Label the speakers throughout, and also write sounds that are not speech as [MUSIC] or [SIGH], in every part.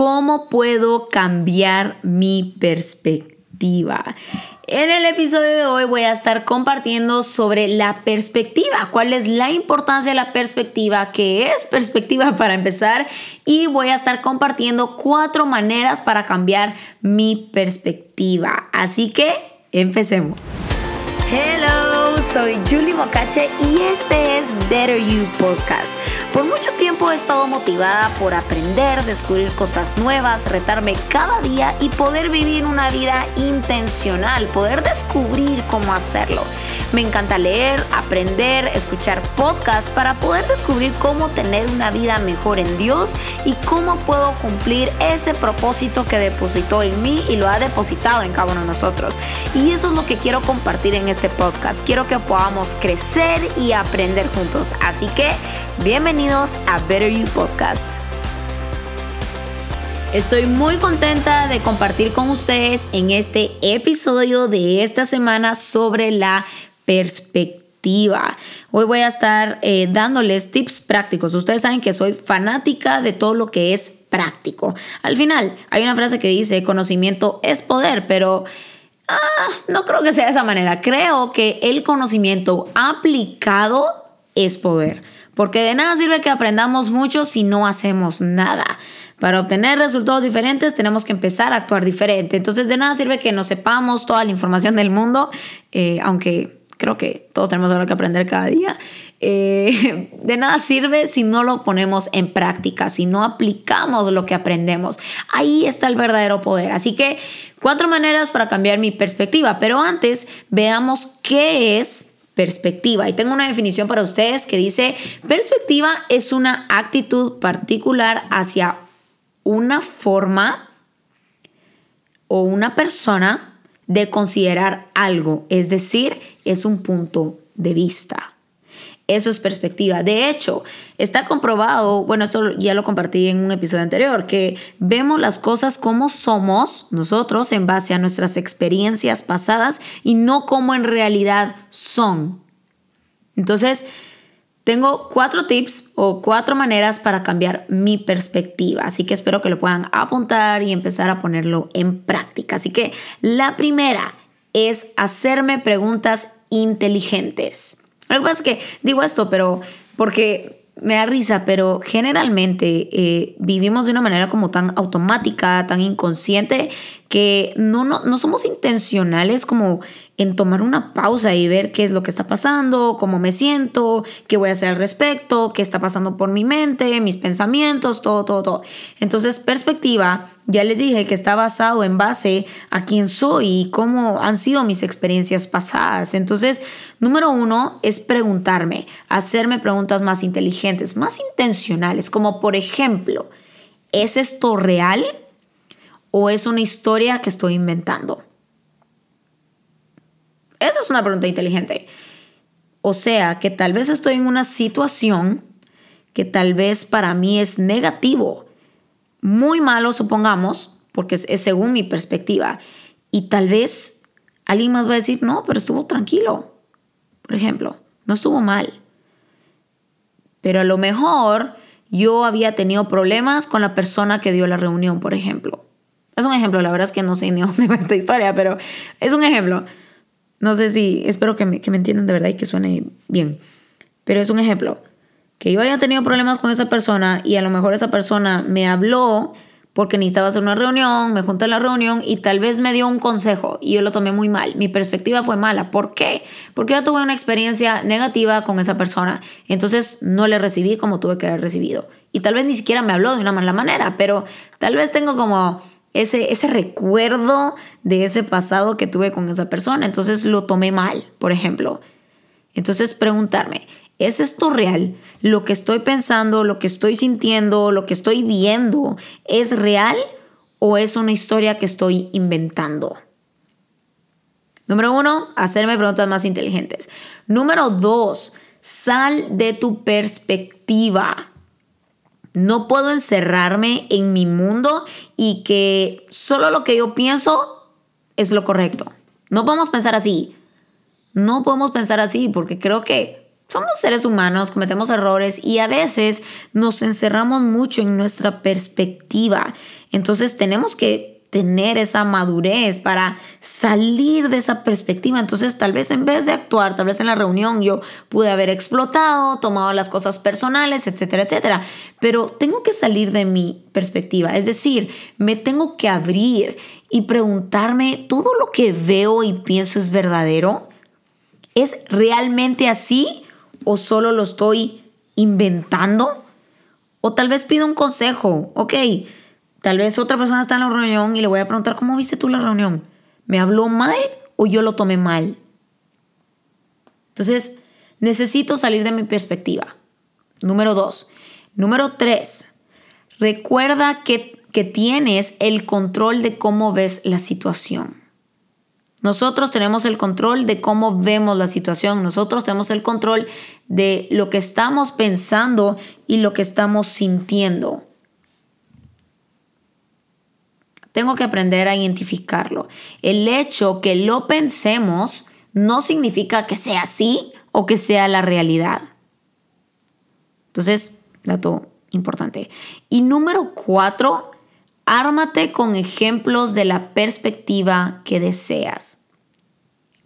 Speaker 1: ¿cómo puedo cambiar mi perspectiva? En el episodio de hoy voy a estar compartiendo sobre la perspectiva, cuál es la importancia de la perspectiva, qué es perspectiva [LAUGHS] para empezar y voy a estar compartiendo cuatro maneras para cambiar mi perspectiva. Así que empecemos. Hello, soy Julie Mocache y este es Better You Podcast. Por mucho tiempo he estado motivada por aprender, descubrir cosas nuevas, retarme cada día y poder vivir una vida intencional, poder descubrir cómo hacerlo. Me encanta leer, aprender, escuchar podcasts para poder descubrir cómo tener una vida mejor en Dios y cómo puedo cumplir ese propósito que depositó en mí y lo ha depositado en cada uno de nosotros. Y eso es lo que quiero compartir en este podcast. Quiero que podamos crecer y aprender juntos. Así que bienvenidos a Better You Podcast. Estoy muy contenta de compartir con ustedes en este episodio de esta semana sobre la perspectiva. Hoy voy a estar eh, dándoles tips prácticos. Ustedes saben que soy fanática de todo lo que es práctico. Al final, hay una frase que dice, conocimiento es poder, pero ah, no creo que sea de esa manera. Creo que el conocimiento aplicado es poder. Porque de nada sirve que aprendamos mucho si no hacemos nada. Para obtener resultados diferentes tenemos que empezar a actuar diferente. Entonces de nada sirve que no sepamos toda la información del mundo, eh, aunque creo que todos tenemos algo que aprender cada día. Eh, [LAUGHS] de nada sirve si no lo ponemos en práctica, si no aplicamos lo que aprendemos. Ahí está el verdadero poder. Así que cuatro maneras para cambiar mi perspectiva, pero antes veamos qué es perspectiva. Y tengo una definición para ustedes que dice, perspectiva es una actitud particular hacia una forma o una persona de considerar algo, es decir, es un punto de vista. Eso es perspectiva. De hecho, está comprobado, bueno, esto ya lo compartí en un episodio anterior, que vemos las cosas como somos nosotros en base a nuestras experiencias pasadas y no como en realidad son. Entonces, tengo cuatro tips o cuatro maneras para cambiar mi perspectiva, así que espero que lo puedan apuntar y empezar a ponerlo en práctica. Así que la primera es hacerme preguntas inteligentes. Lo que pasa es que digo esto, pero porque me da risa, pero generalmente eh, vivimos de una manera como tan automática, tan inconsciente, que no, no, no somos intencionales como en tomar una pausa y ver qué es lo que está pasando, cómo me siento, qué voy a hacer al respecto, qué está pasando por mi mente, mis pensamientos, todo, todo, todo. Entonces, perspectiva, ya les dije que está basado en base a quién soy y cómo han sido mis experiencias pasadas. Entonces, número uno es preguntarme, hacerme preguntas más inteligentes, más intencionales, como por ejemplo, ¿es esto real o es una historia que estoy inventando? Esa es una pregunta inteligente. O sea, que tal vez estoy en una situación que tal vez para mí es negativo, muy malo, supongamos, porque es, según mi perspectiva. Y tal vez alguien más va a decir, no, pero estuvo tranquilo. Por ejemplo, no estuvo mal. Pero a lo mejor yo había tenido problemas con la persona que dio la reunión, por ejemplo. Es un ejemplo, la verdad es que no sé ni [LAUGHS] dónde va esta historia, pero es un ejemplo. No sé si, espero que me, que me entiendan de verdad y que suene bien. Pero es un ejemplo. Que yo haya tenido problemas con esa persona y a lo mejor esa persona me habló porque necesitaba hacer una reunión, me junté a la reunión y tal vez me dio un consejo y yo lo tomé muy mal. Mi perspectiva fue mala. ¿Por qué? Porque yo tuve una experiencia negativa con esa persona. Entonces no le recibí como tuve que haber recibido. Y tal vez ni siquiera me habló de una mala manera, pero tal vez tengo como ese, ese recuerdo de ese pasado que tuve con esa persona. Entonces lo tomé mal, por ejemplo. Entonces preguntarme, ¿es esto real? ¿Lo que estoy pensando, lo que estoy sintiendo, lo que estoy viendo, es real o es una historia que estoy inventando? Número uno, hacerme preguntas más inteligentes. Número dos, sal de tu perspectiva. No puedo encerrarme en mi mundo y que solo lo que yo pienso es lo correcto. No podemos pensar así. No podemos pensar así porque creo que somos seres humanos, cometemos errores y a veces nos encerramos mucho en nuestra perspectiva. Entonces tenemos que tener esa madurez para salir de esa perspectiva. Entonces, tal vez en vez de actuar, tal vez en la reunión yo pude haber explotado, tomado las cosas personales, etcétera, etcétera. Pero tengo que salir de mi perspectiva. Es decir, me tengo que abrir y preguntarme, ¿todo lo que veo y pienso es verdadero? ¿Es realmente así o solo lo estoy inventando? O tal vez pido un consejo. Ok Tal vez otra persona está en la reunión y le voy a preguntar, ¿cómo viste tú la reunión? ¿Me habló mal o yo lo tomé mal? Entonces, necesito salir de mi perspectiva. Número dos. Número tres, recuerda que, que tienes el control de cómo ves la situación. Nosotros tenemos el control de cómo vemos la situación, nosotros tenemos el control de lo que estamos pensando y lo que estamos sintiendo. Tengo que aprender a identificarlo. El hecho que lo pensemos no significa que sea así o que sea la realidad. Entonces, dato importante. Y número cuatro, ármate con ejemplos de la perspectiva que deseas.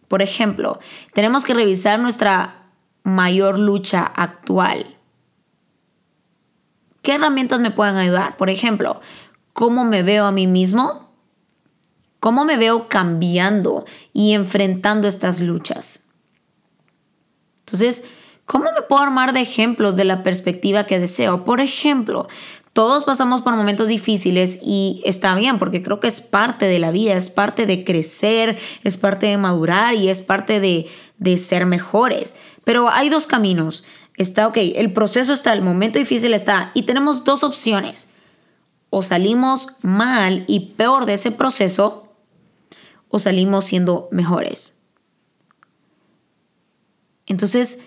Speaker 1: Por ejemplo, tenemos que revisar nuestra mayor lucha actual. ¿Qué herramientas me pueden ayudar? Por ejemplo, cómo me veo a mí mismo, cómo me veo cambiando y enfrentando estas luchas. Entonces, ¿cómo me puedo armar de ejemplos de la perspectiva que deseo? Por ejemplo, todos pasamos por momentos difíciles y está bien porque creo que es parte de la vida, es parte de crecer, es parte de madurar y es parte de, de ser mejores. Pero hay dos caminos. Está, ok, el proceso está, el momento difícil está y tenemos dos opciones o salimos mal y peor de ese proceso o salimos siendo mejores. Entonces,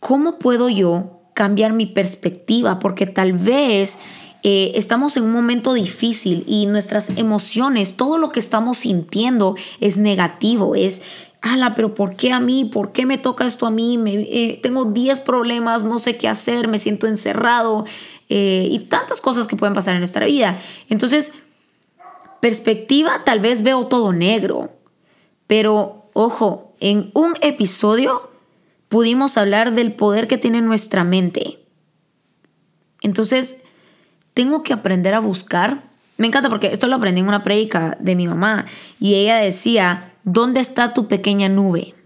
Speaker 1: ¿cómo puedo yo cambiar mi perspectiva? Porque tal vez eh, estamos en un momento difícil y nuestras emociones, todo lo que estamos sintiendo es negativo, es, ala, pero ¿por qué a mí? ¿Por qué me toca esto a mí? Eh, tengo 10 problemas, no sé qué hacer, me siento encerrado, eh, y tantas cosas que pueden pasar en nuestra vida. Entonces, perspectiva, tal vez veo todo negro, pero ojo, en un episodio pudimos hablar del poder que tiene nuestra mente. Entonces, tengo que aprender a buscar. Me encanta porque esto lo aprendí en una prédica de mi mamá y ella decía, ¿dónde está tu pequeña nube?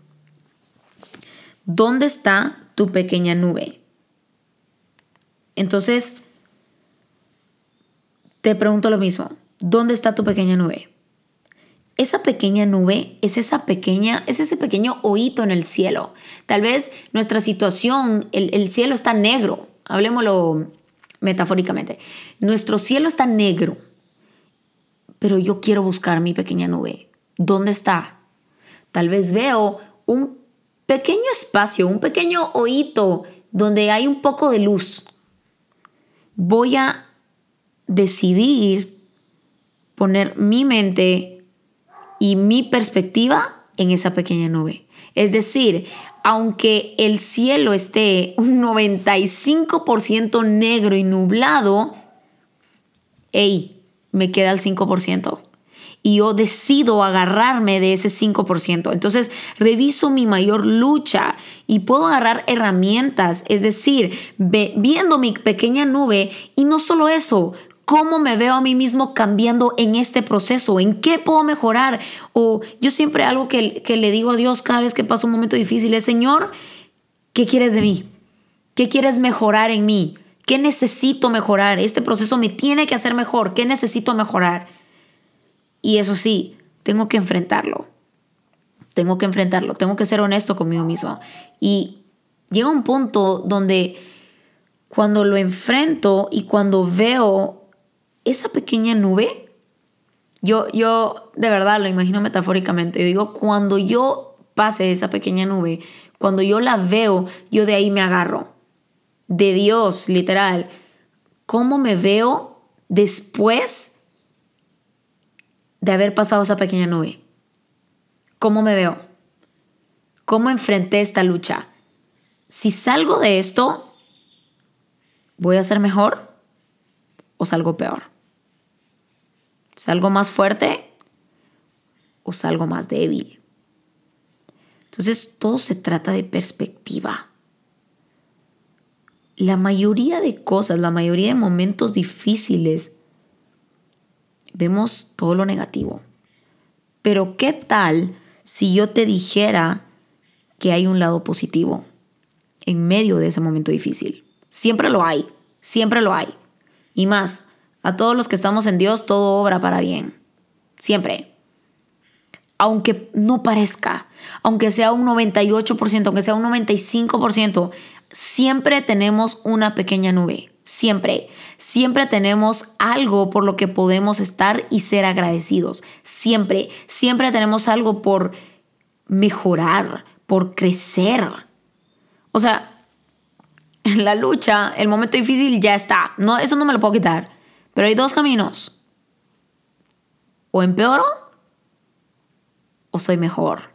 Speaker 1: ¿Dónde está tu pequeña nube? Entonces, te pregunto lo mismo, ¿dónde está tu pequeña nube? Esa pequeña nube es esa pequeña, es ese pequeño oído en el cielo. Tal vez nuestra situación, el, el cielo está negro, hablemoslo metafóricamente. Nuestro cielo está negro, pero yo quiero buscar mi pequeña nube. ¿Dónde está? Tal vez veo un pequeño espacio, un pequeño oído donde hay un poco de luz voy a decidir poner mi mente y mi perspectiva en esa pequeña nube. Es decir, aunque el cielo esté un 95% negro y nublado, hey, me queda el 5% y yo decido agarrarme de ese 5%. Entonces reviso mi mayor lucha y puedo agarrar herramientas, es decir, viendo mi pequeña nube y no solo eso, cómo me veo a mí mismo cambiando en este proceso, en qué puedo mejorar. O yo siempre algo que, que le digo a Dios cada vez que paso un momento difícil es, Señor, ¿qué quieres de mí? ¿Qué quieres mejorar en mí? ¿Qué necesito mejorar? Este proceso me tiene que hacer mejor. ¿Qué necesito mejorar? Y eso sí, tengo que enfrentarlo. Tengo que enfrentarlo, tengo que ser honesto conmigo mismo. Y llega un punto donde cuando lo enfrento y cuando veo esa pequeña nube, yo, yo de verdad lo imagino metafóricamente. Yo digo, cuando yo pase esa pequeña nube, cuando yo la veo, yo de ahí me agarro. De Dios, literal. ¿Cómo me veo después de haber pasado esa pequeña nube? ¿Cómo me veo? ¿Cómo enfrenté esta lucha? si salgo de esto, ¿voy a ser mejor o salgo peor? ¿Salgo más fuerte o salgo más débil? Entonces, todo se trata de perspectiva. La mayoría de cosas, la mayoría de momentos difíciles, vemos todo lo negativo. Pero ¿qué tal si yo te dijera que hay un lado positivo en medio de ese momento difícil? Siempre lo hay, siempre lo hay. Y más, a todos los que estamos en Dios, todo obra para bien. Siempre aunque no parezca, aunque sea un 98%, aunque sea un 95%, siempre tenemos una pequeña nube. Siempre, siempre tenemos algo por lo que podemos estar y ser agradecidos. Siempre, siempre tenemos algo por mejorar, por crecer. O sea, [LAUGHS] la lucha, el momento difícil ya está. No, eso no me lo puedo quitar. Pero hay dos caminos. O empeoro o soy mejor,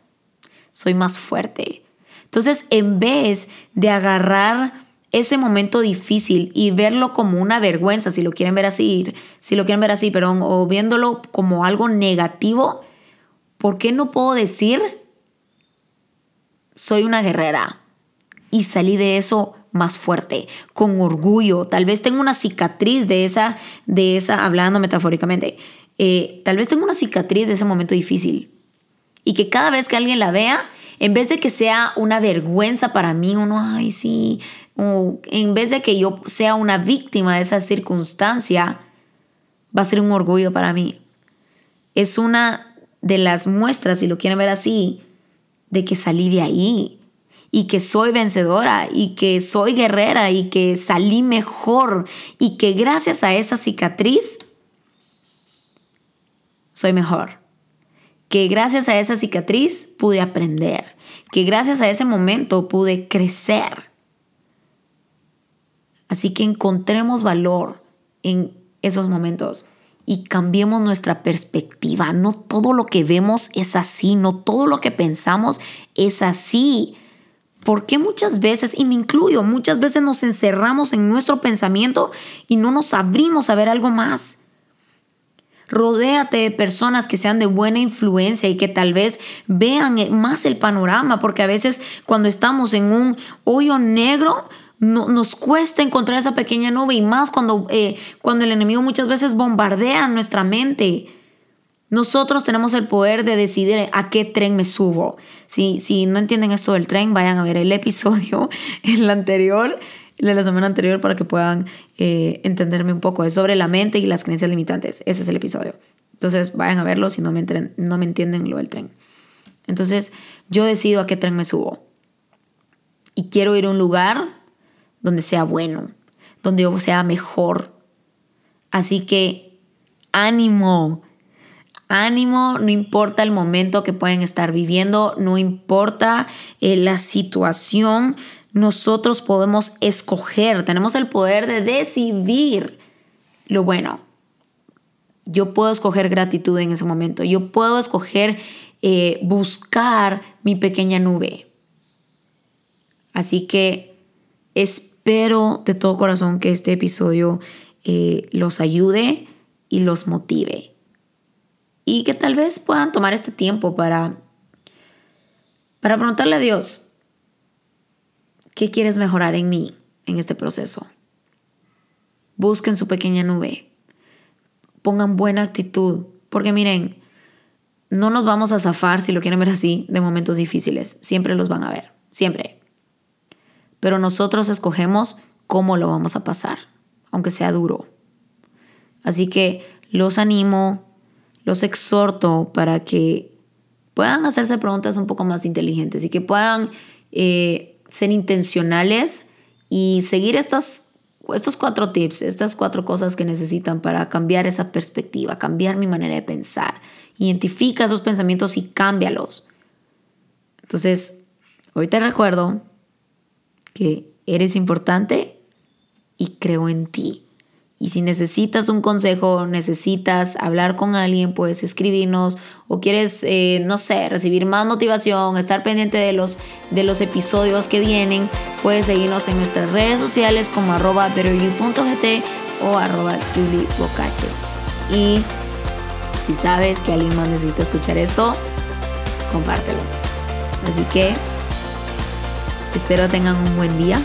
Speaker 1: soy más fuerte. Entonces, en vez de agarrar ese momento difícil y verlo como una vergüenza, si lo quieren ver así, si lo quieren ver así, pero o viéndolo como algo negativo, ¿por qué no puedo decir soy una guerrera y salí de eso más fuerte, con orgullo? Tal vez tengo una cicatriz de esa, de esa, hablando metafóricamente, eh, tal vez tengo una cicatriz de ese momento difícil, y que cada vez que alguien la vea, en vez de que sea una vergüenza para mí, uno, ay, sí, en vez de que yo sea una víctima de esa circunstancia, va a ser un orgullo para mí. Es una de las muestras, si lo quieren ver así, de que salí de ahí y que soy vencedora y que soy guerrera y que salí mejor y que gracias a esa cicatriz soy mejor que gracias a esa cicatriz pude aprender, que gracias a ese momento pude crecer. Así que encontremos valor en esos momentos y cambiemos nuestra perspectiva. No todo lo que vemos es así, no todo lo que pensamos es así. Porque muchas veces, y me incluyo, muchas veces nos encerramos en nuestro pensamiento y no nos abrimos a ver algo más? Rodéate de personas que sean de buena influencia y que tal vez vean más el panorama, porque a veces cuando estamos en un hoyo negro, nos cuesta encontrar esa pequeña nube y más cuando, eh, cuando el enemigo muchas veces bombardea nuestra mente. Nosotros tenemos el poder de decidir a qué tren me subo. Si, si no entienden esto del tren, vayan a ver el episodio, [LAUGHS] el anterior, de la semana anterior para que puedan eh, entenderme un poco. Es sobre la mente y las creencias limitantes. Ese es el episodio. Entonces vayan a verlo si no me, no me entienden lo del tren. Entonces yo decido a qué tren me subo. Y quiero ir a un lugar donde sea bueno, donde yo sea mejor. Así que ánimo, ánimo, no importa el momento que pueden estar viviendo, no importa eh, la situación, nosotros podemos escoger, tenemos el poder de decidir lo bueno. Yo puedo escoger gratitud en ese momento, yo puedo escoger eh, buscar mi pequeña nube. Así que espero de todo corazón que este episodio eh, los ayude y los motive. Y que tal vez puedan tomar este tiempo para, para preguntarle a Dios, ¿Qué quieres mejorar en mí en este proceso? Busquen su pequeña nube. Pongan buena actitud. Porque miren, no nos vamos a zafar, si lo quieren ver así, de momentos difíciles. Siempre los van a ver. Siempre. Pero nosotros escogemos cómo lo vamos a pasar, aunque sea duro. Así que los animo, los exhorto para que puedan hacerse preguntas un poco más inteligentes y que puedan eh, ser intencionales y seguir estos, estos cuatro tips, estas cuatro cosas que necesitan para cambiar esa perspectiva, cambiar mi manera de pensar. Identifica esos pensamientos y cámbialos. Entonces, hoy te recuerdo que eres importante y creo en ti. Y si necesitas un consejo, necesitas hablar con alguien, puedes escribirnos o quieres, eh, no sé, recibir más motivación, estar pendiente de los, de los episodios que vienen, puedes seguirnos en nuestras redes sociales como arroba betteryou.gt o arroba juliebocache. Y si sabes que alguien más necesita escuchar esto, compártelo. Así que espero tengan un buen día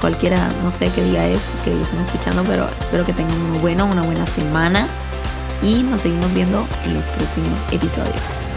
Speaker 1: cualquiera, no sé qué día es que lo estén escuchando, pero espero que tengan uno bueno, una buena semana y nos seguimos viendo en los próximos episodios.